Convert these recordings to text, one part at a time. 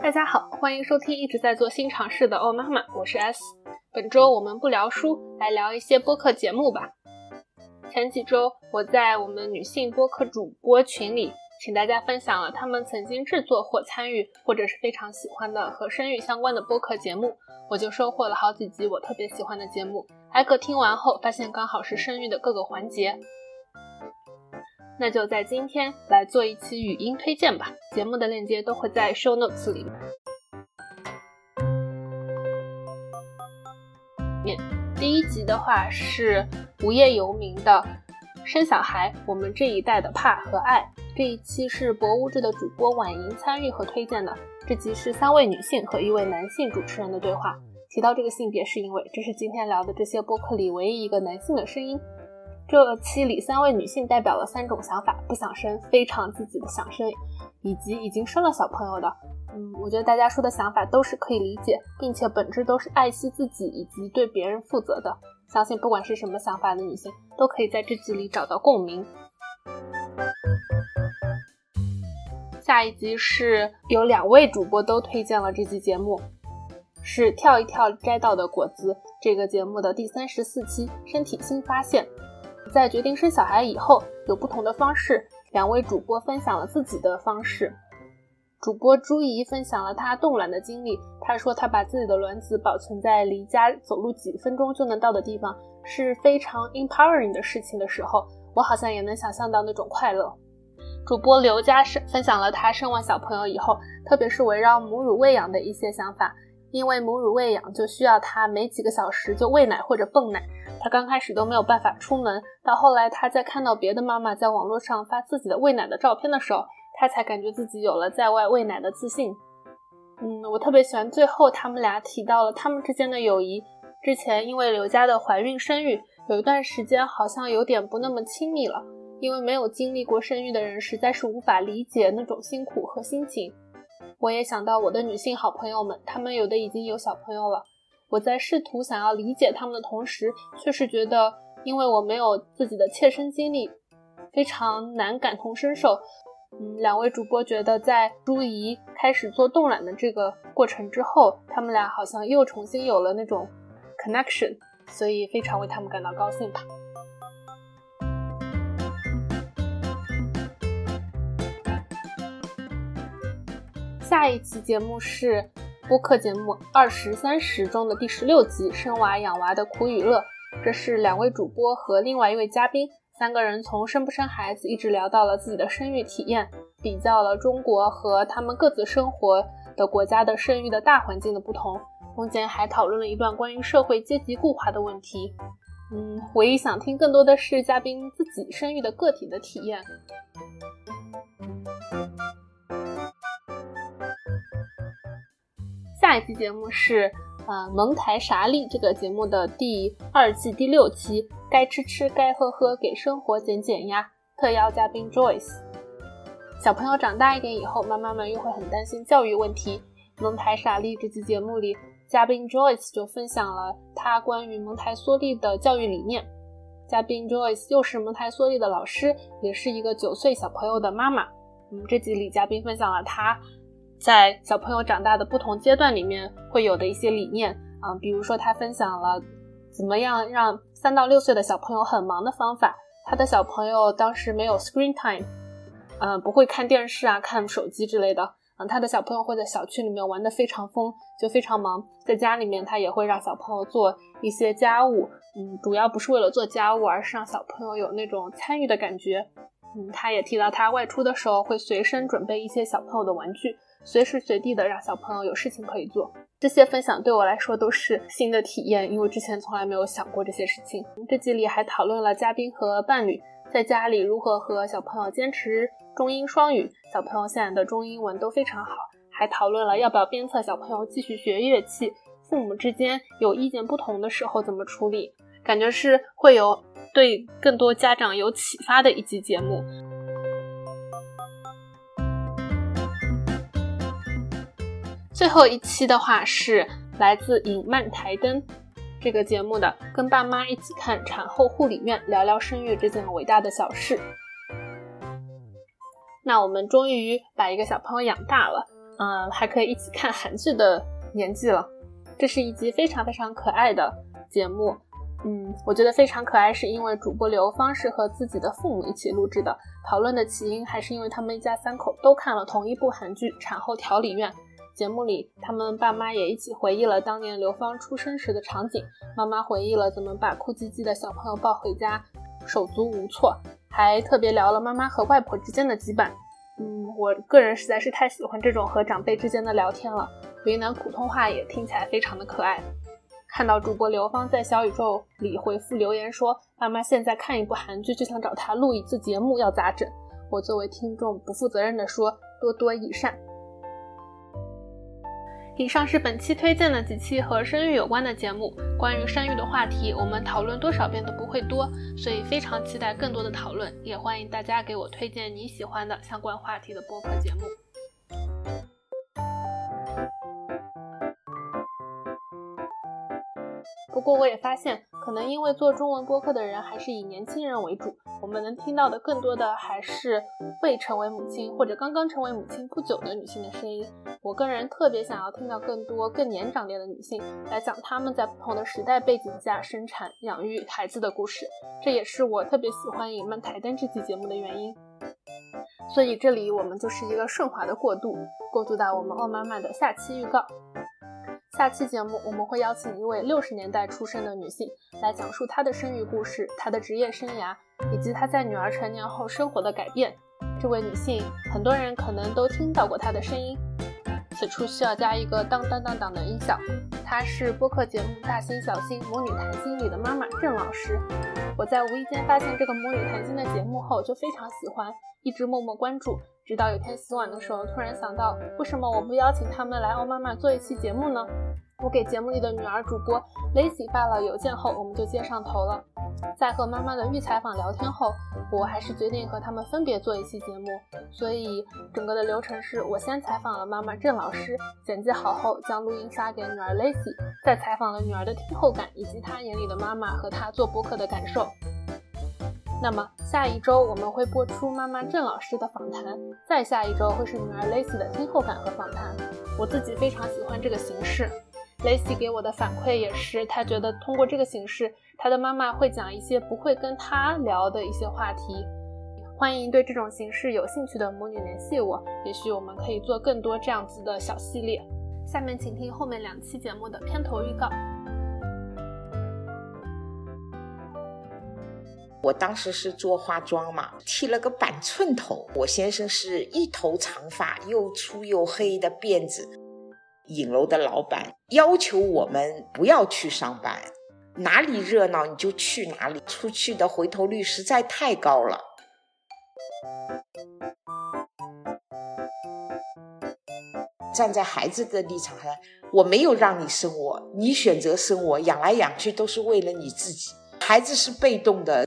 大家好，欢迎收听一直在做新尝试的欧妈妈，我是 S。本周我们不聊书，来聊一些播客节目吧。前几周我在我们女性播客主播群里，请大家分享了他们曾经制作或参与，或者是非常喜欢的和生育相关的播客节目，我就收获了好几集我特别喜欢的节目。挨个听完后，发现刚好是生育的各个环节。那就在今天来做一期语音推荐吧，节目的链接都会在 show notes 里面。第一集的话是无业游民的生小孩，我们这一代的怕和爱。这一期是博物志的主播婉莹参与和推荐的。这集是三位女性和一位男性主持人的对话。提到这个性别，是因为这是今天聊的这些播客里唯一一个男性的声音。这期里三位女性代表了三种想法：不想生、非常积极的想生，以及已经生了小朋友的。嗯，我觉得大家说的想法都是可以理解，并且本质都是爱惜自己以及对别人负责的。相信不管是什么想法的女性，都可以在这集里找到共鸣。下一集是有两位主播都推荐了这期节目，是跳一跳摘到的果子这个节目的第三十四期《身体新发现》。在决定生小孩以后，有不同的方式。两位主播分享了自己的方式。主播朱怡分享了她冻卵的经历。她说，她把自己的卵子保存在离家走路几分钟就能到的地方，是非常 empowering 的事情的时候，我好像也能想象到那种快乐。主播刘佳生分享了她生完小朋友以后，特别是围绕母乳喂养的一些想法。因为母乳喂养就需要她每几个小时就喂奶或者泵奶。他刚开始都没有办法出门，到后来他在看到别的妈妈在网络上发自己的喂奶的照片的时候，他才感觉自己有了在外喂奶的自信。嗯，我特别喜欢最后他们俩提到了他们之间的友谊。之前因为刘佳的怀孕生育，有一段时间好像有点不那么亲密了，因为没有经历过生育的人实在是无法理解那种辛苦和心情。我也想到我的女性好朋友们，她们有的已经有小朋友了。我在试图想要理解她们的同时，却是觉得，因为我没有自己的切身经历，非常难感同身受。嗯，两位主播觉得，在朱怡开始做冻卵的这个过程之后，他们俩好像又重新有了那种 connection，所以非常为他们感到高兴吧。下一期节目是。播客节目二十三十中的第十六集《生娃养娃的苦与乐》，这是两位主播和另外一位嘉宾，三个人从生不生孩子一直聊到了自己的生育体验，比较了中国和他们各自生活的国家的生育的大环境的不同，中间还讨论了一段关于社会阶级固化的问题。嗯，唯一想听更多的是嘉宾自己生育的个体的体验。下一期节目是呃蒙台傻利这个节目的第二季第六期，该吃吃该喝喝，给生活减减压。特邀嘉宾 Joyce。小朋友长大一点以后，妈妈们又会很担心教育问题。蒙台傻利这期节目里，嘉宾 Joyce 就分享了他关于蒙台梭利的教育理念。嘉宾 Joyce 又是蒙台梭利的老师，也是一个九岁小朋友的妈妈。我嗯，这集里嘉宾分享了他。在小朋友长大的不同阶段里面会有的一些理念啊，比如说他分享了怎么样让三到六岁的小朋友很忙的方法。他的小朋友当时没有 screen time，嗯，不会看电视啊、看手机之类的。嗯，他的小朋友会在小区里面玩得非常疯，就非常忙。在家里面，他也会让小朋友做一些家务，嗯，主要不是为了做家务，而是让小朋友有那种参与的感觉。嗯，他也提到他外出的时候会随身准备一些小朋友的玩具。随时随地的让小朋友有事情可以做，这些分享对我来说都是新的体验，因为之前从来没有想过这些事情。这集里还讨论了嘉宾和伴侣在家里如何和小朋友坚持中英双语，小朋友现在的中英文都非常好，还讨论了要不要鞭策小朋友继续学乐器，父母之间有意见不同的时候怎么处理，感觉是会有对更多家长有启发的一集节目。最后一期的话是来自影漫台灯这个节目的，跟爸妈一起看产后护理院，聊聊生育这件伟大的小事。那我们终于把一个小朋友养大了，嗯，还可以一起看韩剧的年纪了。这是一集非常非常可爱的节目，嗯，我觉得非常可爱，是因为主播刘芳是和自己的父母一起录制的。讨论的起因还是因为他们一家三口都看了同一部韩剧《产后调理院》。节目里，他们爸妈也一起回忆了当年刘芳出生时的场景。妈妈回忆了怎么把哭唧唧的小朋友抱回家，手足无措，还特别聊了妈妈和外婆之间的羁绊。嗯，我个人实在是太喜欢这种和长辈之间的聊天了。云南普通话也听起来非常的可爱。看到主播刘芳在小宇宙里回复留言说，妈妈现在看一部韩剧就想找他录一次节目，要咋整？我作为听众不负责任的说，多多益善。以上是本期推荐的几期和生育有关的节目。关于生育的话题，我们讨论多少遍都不会多，所以非常期待更多的讨论。也欢迎大家给我推荐你喜欢的相关话题的播客节目。不过我也发现，可能因为做中文播客的人还是以年轻人为主，我们能听到的更多的还是未成为母亲或者刚刚成为母亲不久的女性的声音。我个人特别想要听到更多更年长点的女性来讲她们在不同的时代背景下生产、养育孩子的故事，这也是我特别喜欢《隐漫台灯》这期节目的原因。所以这里我们就是一个顺滑的过渡，过渡到我们奥妈妈的下期预告。下期节目我们会邀请一位六十年代出生的女性来讲述她的生育故事、她的职业生涯以及她在女儿成年后生活的改变。这位女性，很多人可能都听到过她的声音。此处需要加一个当当当当的音效。她是播客节目《大心小心母女谈心》里的妈妈郑老师。我在无意间发现这个母女谈心的节目后，就非常喜欢，一直默默关注。直到有天洗碗的时候，突然想到，为什么我不邀请他们来欧妈妈做一期节目呢？我给节目里的女儿主播 Lacy 发了邮件后，我们就接上头了。在和妈妈的预采访聊天后，我还是决定和他们分别做一期节目。所以整个的流程是我先采访了妈妈郑老师，剪辑好后将录音发给女儿 Lacy，再采访了女儿的听后感以及她眼里的妈妈和她做播客的感受。那么下一周我们会播出妈妈郑老师的访谈，再下一周会是女儿 Lacy 的听后感和访谈。我自己非常喜欢这个形式。Lacy 给我的反馈也是，他觉得通过这个形式，他的妈妈会讲一些不会跟他聊的一些话题。欢迎对这种形式有兴趣的母女联系我，也许我们可以做更多这样子的小系列。下面请听后面两期节目的片头预告。我当时是做化妆嘛，剃了个板寸头。我先生是一头长发，又粗又黑的辫子。影楼的老板要求我们不要去上班，哪里热闹你就去哪里，出去的回头率实在太高了。站在孩子的立场上，我没有让你生我，你选择生我，养来养去都是为了你自己，孩子是被动的。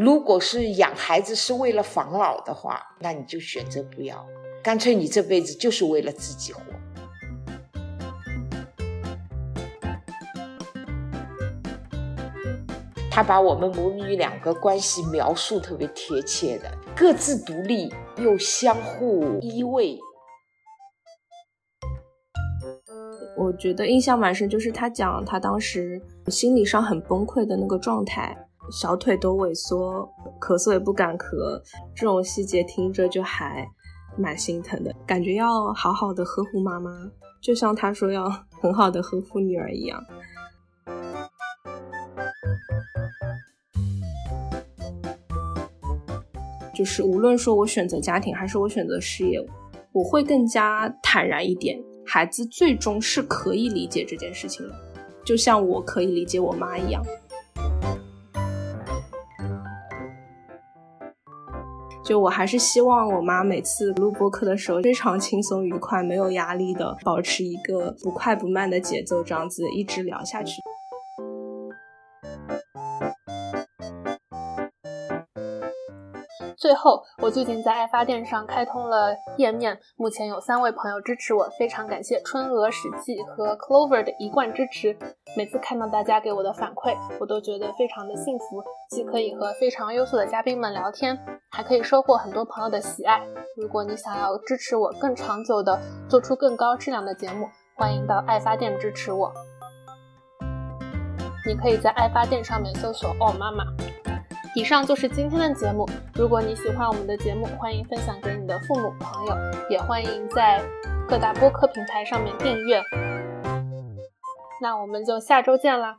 如果是养孩子是为了防老的话，那你就选择不要，干脆你这辈子就是为了自己活。他把我们母女两个关系描述特别贴切的，各自独立又相互依偎。我觉得印象蛮深，就是他讲他当时心理上很崩溃的那个状态，小腿都萎缩，咳嗽也不敢咳，这种细节听着就还蛮心疼的，感觉要好好的呵护妈妈，就像他说要很好的呵护女儿一样。就是无论说我选择家庭还是我选择事业，我会更加坦然一点。孩子最终是可以理解这件事情的，就像我可以理解我妈一样。就我还是希望我妈每次录播课的时候非常轻松愉快，没有压力的，保持一个不快不慢的节奏，这样子一直聊下去。最后，我最近在爱发电上开通了页面，目前有三位朋友支持我，非常感谢春娥、史记和 Clover 的一贯支持。每次看到大家给我的反馈，我都觉得非常的幸福，既可以和非常优秀的嘉宾们聊天，还可以收获很多朋友的喜爱。如果你想要支持我更长久的做出更高质量的节目，欢迎到爱发电支持我。你可以在爱发电上面搜索“哦妈妈”。以上就是今天的节目。如果你喜欢我们的节目，欢迎分享给你的父母朋友，也欢迎在各大播客平台上面订阅。那我们就下周见啦！